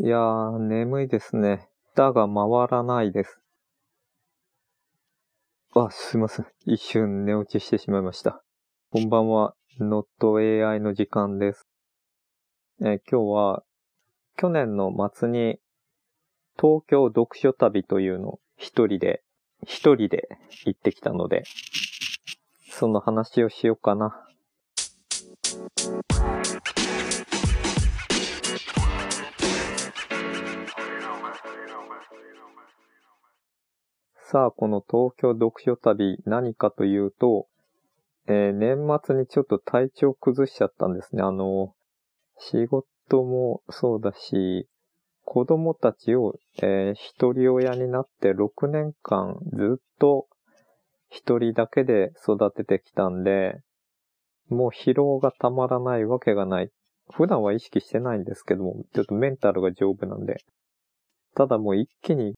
いやー、眠いですね。舌が回らないです。あ、すいません。一瞬寝落ちしてしまいました。こんばんは。Not AI の時間です。え今日は、去年の末に、東京読書旅というのを一人で、一人で行ってきたので、その話をしようかな。さあ、この東京読書旅何かというと、えー年末にちょっと体調崩しちゃったんですね。あの、仕事もそうだし、子供たちを、えー一人親になって6年間ずっと一人だけで育ててきたんで、もう疲労がたまらないわけがない。普段は意識してないんですけども、ちょっとメンタルが丈夫なんで。ただもう一気に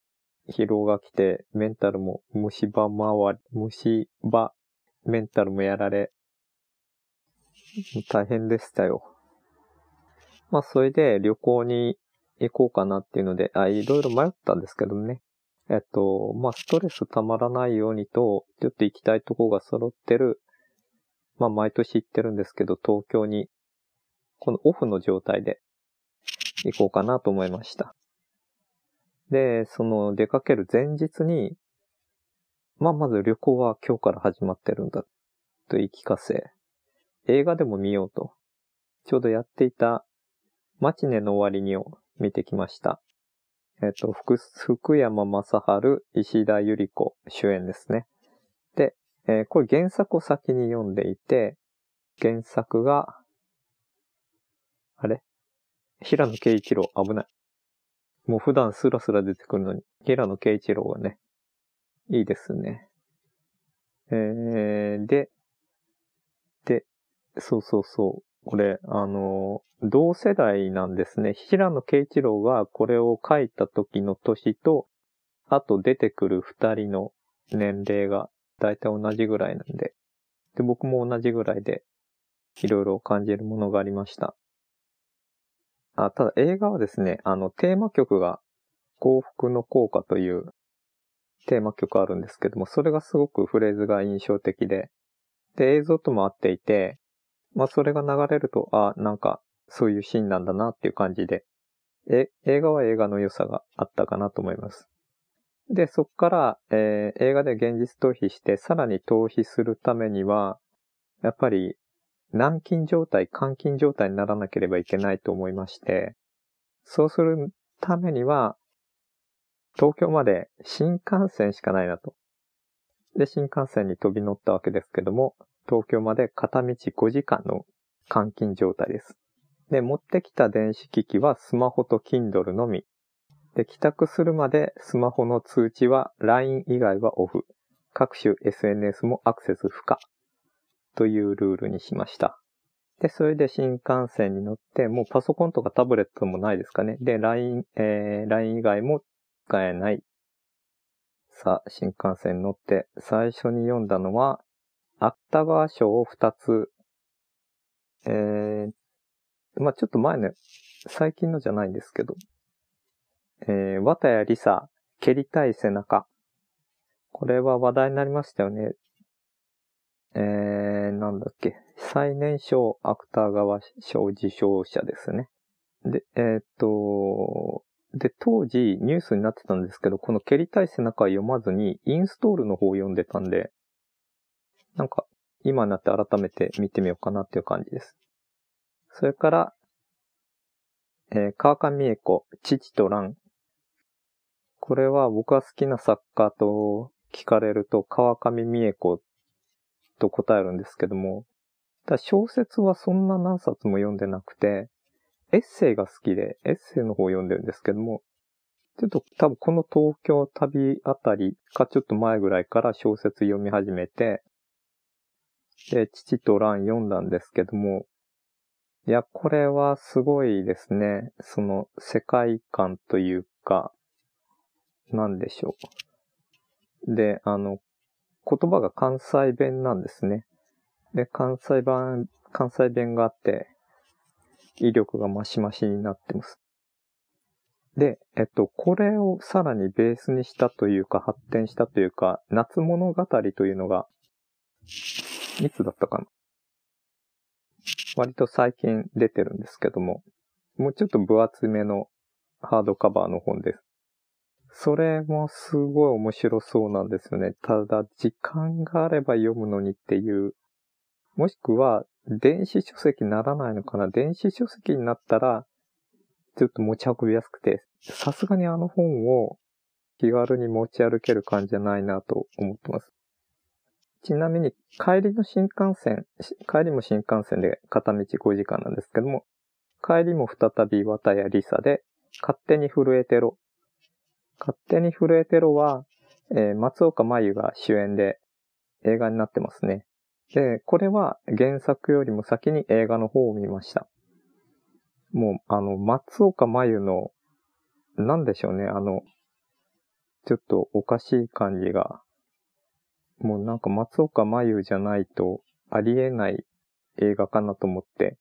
疲労が来て、メンタルも虫歯周り、虫歯、メンタルもやられ、大変でしたよ。まあ、それで旅行に行こうかなっていうので、あ、いろいろ迷ったんですけどね。えっと、まあ、ストレスたまらないようにと、ちょっと行きたいとこが揃ってる、まあ、毎年行ってるんですけど、東京に、このオフの状態で行こうかなと思いました。で、その出かける前日に、まあ、まず旅行は今日から始まってるんだと言い聞かせ、映画でも見ようと、ちょうどやっていたマチネの終わりにを見てきました。えっと、福福山雅治、石田ゆり子主演ですね。で、えーこれ原作を先に読んでいて、原作が、あれ？平野啓一郎、危ない。もう普段スラスラ出てくるのに、平野啓一郎はね、いいですね。えー、で、で、そうそうそう。これ、あの、同世代なんですね。平野啓一郎がこれを書いた時の年と、あと出てくる二人の年齢がだいたい同じぐらいなんで。で、僕も同じぐらいで、いろいろ感じるものがありました。あ、ただ映画はですね、あの、テーマ曲が幸福の効果というテーマ曲あるんですけども、それがすごくフレーズが印象的で、で、映像とも合っていて、まあ、それが流れると、あ、なんか、そういうシーンなんだなっていう感じで、え、映画は映画の良さがあったかなと思います。で、そこから、えー映画で現実逃避して、さらに逃避するためには、やっぱり、軟禁状態、監禁状態にならなければいけないと思いまして、そうするためには、東京まで新幹線しかないなと。で、新幹線に飛び乗ったわけですけども、東京まで片道5時間の監禁状態です。で、持ってきた電子機器はスマホと Kindle のみ。で、帰宅するまでスマホの通知は LINE 以外はオフ。各種 SNS もアクセス不可。というルールにしました。で、それで新幹線に乗って、もうパソコンとかタブレットもないですかね。で、LINE、えー、LINE 以外も使えない。さあ、新幹線に乗って、最初に読んだのは、芥川賞を2つ、えー、まあちょっと前の、最近のじゃないんですけど、えー、綿谷りさ、蹴りたい背中。これは話題になりましたよね。えー、なんだっけ。最年少芥川賞受賞者ですね。で、えーっと、で、当時ニュースになってたんですけど、この蹴りたい背中は読まずに、インストールの方を読んでたんで、なんか、今になって改めて見てみようかなっていう感じです。それから、えー川上美恵子、父と蘭。これは僕が好きな作家と聞かれると、川上美恵子と答えるんですけども、だ小説はそんな何冊も読んでなくて、エッセイが好きで、エッセイの方を読んでるんですけども、ちょっと多分この東京旅あたりかちょっと前ぐらいから小説読み始めて、で、父と蘭読んだんですけども、いや、これはすごいですね。その世界観というか、なんでしょう。で、あの、言葉が関西弁なんですね。で、関西版、関西弁があって、威力がマシマシになってます。で、えっと、これをさらにベースにしたというか、発展したというか、夏物語というのが、いつだったかな割と最近出てるんですけども、もうちょっと分厚めのハードカバーの本です。それもすごい面白そうなんですよね。ただ、時間があれば読むのにっていう。もしくは、電子書籍にならないのかな電子書籍になったら、ちょっと持ち運びやすくて、さすがにあの本を気軽に持ち歩ける感じじゃないなと思ってます。ちなみに、帰りの新幹線、帰りも新幹線で片道5時間なんですけども、帰りも再び綿やリサで、勝手に震えてろ。勝手に震えてろは、えー、松岡真優が主演で映画になってますね。で、これは原作よりも先に映画の方を見ました。もう、あの、松岡真優の、なんでしょうね、あの、ちょっとおかしい感じが、もうなんか松岡真優じゃないとありえない映画かなと思って、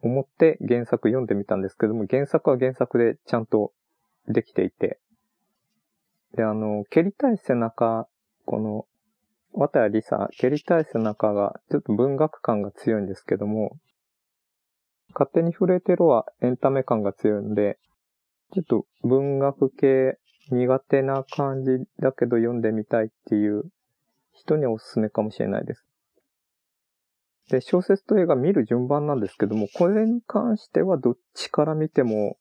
思って原作読んでみたんですけども、原作は原作でちゃんとできていて、で、あの、蹴りたい背中、この、綿谷りさ、蹴りたい背中がちょっと文学感が強いんですけども、勝手に触れてるはエンタメ感が強いんで、ちょっと文学系苦手な感じだけど読んでみたいっていう人におすすめかもしれないです。で、小説と映画見る順番なんですけども、これに関してはどっちから見ても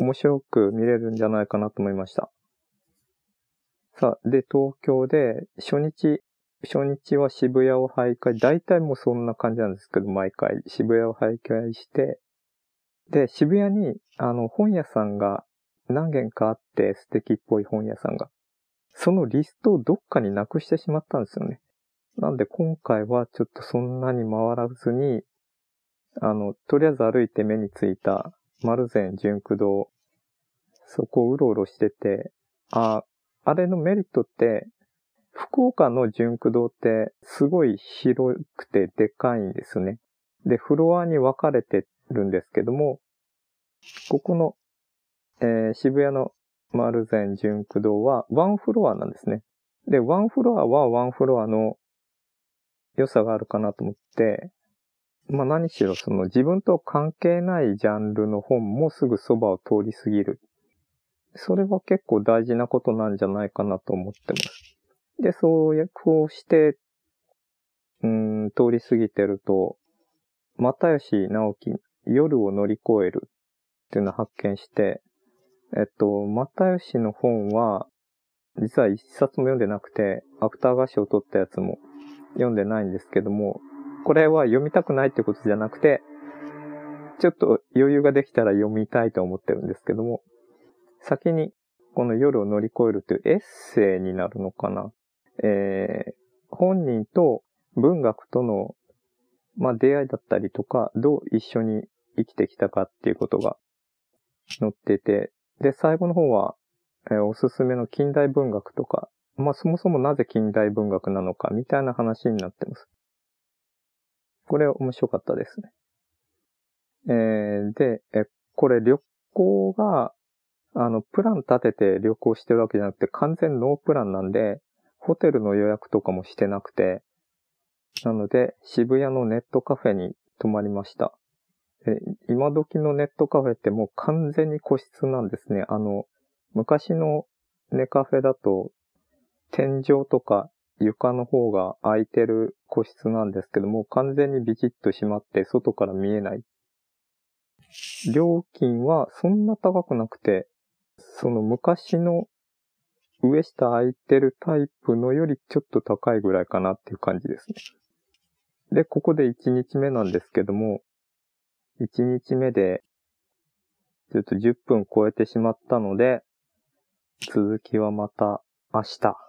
面白く見れるんじゃないかなと思いました。さあ、で、東京で初日、初日は渋谷を徘徊、大体もうそんな感じなんですけど、毎回渋谷を徘徊して、で、渋谷に、あの、本屋さんが何軒かあって素敵っぽい本屋さんが。そのリストをどっかになくしてしまったんですよね。なんで今回はちょっとそんなに回らずに、あの、とりあえず歩いて目についた丸善純駆堂、そこをうろうろしてて、あ、あれのメリットって、福岡の純駆堂ってすごい広くてでかいんですね。で、フロアに分かれてるんですけども、ここの、えー、渋谷の丸善純駆堂はワンフロアなんですね。で、ワンフロアはワンフロアの良さがあるかなと思って、まあ何しろその自分と関係ないジャンルの本もすぐそばを通り過ぎる。それは結構大事なことなんじゃないかなと思ってます。で、そうや、こうして、うん、通り過ぎてると、又吉直樹、夜を乗り越えるっていうのを発見して、えっと、又吉の本は、実は一冊も読んでなくて、アフター合唱を取ったやつも読んでないんですけども、これは読みたくないってことじゃなくて、ちょっと余裕ができたら読みたいと思ってるんですけども、先にこの夜を乗り越えるというエッセイになるのかな。えー、本人と文学との、まあ、出会いだったりとか、どう一緒に生きてきたかっていうことが載ってて、で、最後の方は、えー、おすすめの近代文学とか、まあ、そもそもなぜ近代文学なのかみたいな話になってます。これ面白かったですね。えー、で、え、これ旅行があの、プラン立てて旅行してるわけじゃなくて、完全ノープランなんで、ホテルの予約とかもしてなくて、なので、渋谷のネットカフェに泊まりました。で今時のネットカフェってもう完全に個室なんですね。あの、昔のネカフェだと、天井とか床の方が空いてる個室なんですけども、完全にビチッと閉まって外から見えない。料金はそんな高くなくて、その昔の上下空いてるタイプのよりちょっと高いぐらいかなっていう感じですね。で、ここで1日目なんですけども、1日目で、ちょっと10分超えてしまったので、続きはまた明日。